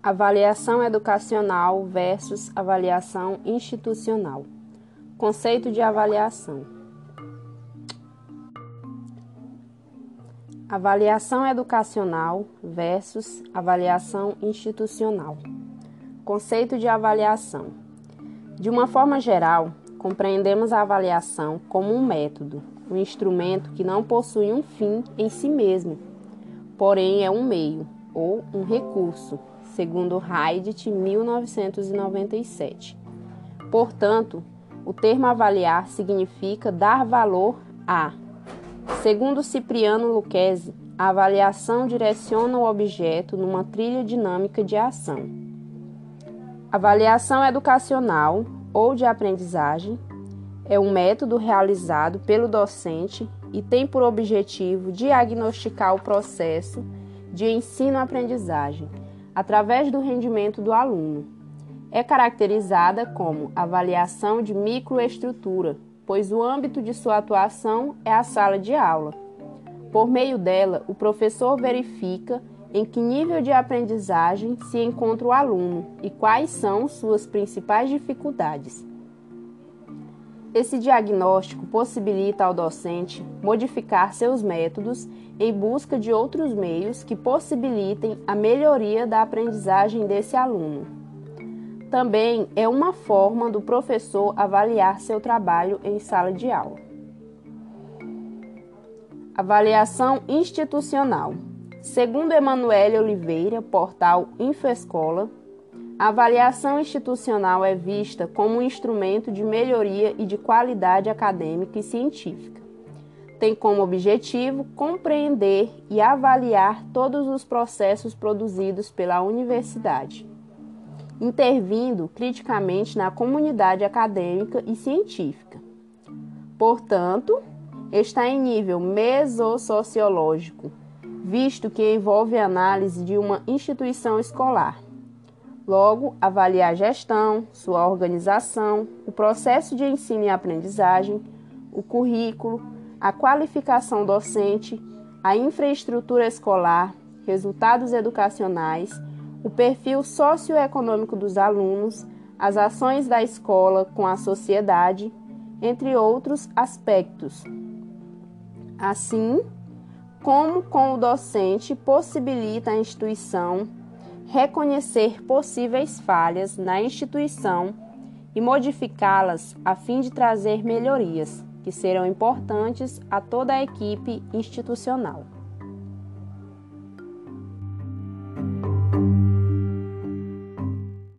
Avaliação educacional versus avaliação institucional. Conceito de avaliação. Avaliação educacional versus avaliação institucional. Conceito de avaliação. De uma forma geral, compreendemos a avaliação como um método, um instrumento que não possui um fim em si mesmo, porém é um meio ou um recurso segundo Heidt, 1997. Portanto, o termo avaliar significa dar valor a. Segundo Cipriano Lucchesi, a avaliação direciona o objeto numa trilha dinâmica de ação. Avaliação educacional ou de aprendizagem é um método realizado pelo docente e tem por objetivo diagnosticar o processo de ensino-aprendizagem através do rendimento do aluno. É caracterizada como avaliação de microestrutura, pois o âmbito de sua atuação é a sala de aula. Por meio dela, o professor verifica em que nível de aprendizagem se encontra o aluno e quais são suas principais dificuldades. Esse diagnóstico possibilita ao docente modificar seus métodos em busca de outros meios que possibilitem a melhoria da aprendizagem desse aluno. Também é uma forma do professor avaliar seu trabalho em sala de aula. Avaliação institucional. Segundo Emanuele Oliveira, portal Infescola, a avaliação institucional é vista como um instrumento de melhoria e de qualidade acadêmica e científica. Tem como objetivo compreender e avaliar todos os processos produzidos pela universidade, intervindo criticamente na comunidade acadêmica e científica. Portanto, está em nível mesossociológico, visto que envolve análise de uma instituição escolar Logo, avaliar a gestão, sua organização, o processo de ensino e aprendizagem, o currículo, a qualificação docente, a infraestrutura escolar, resultados educacionais, o perfil socioeconômico dos alunos, as ações da escola com a sociedade, entre outros aspectos. Assim, como com o docente possibilita a instituição reconhecer possíveis falhas na instituição e modificá-las a fim de trazer melhorias que serão importantes a toda a equipe institucional.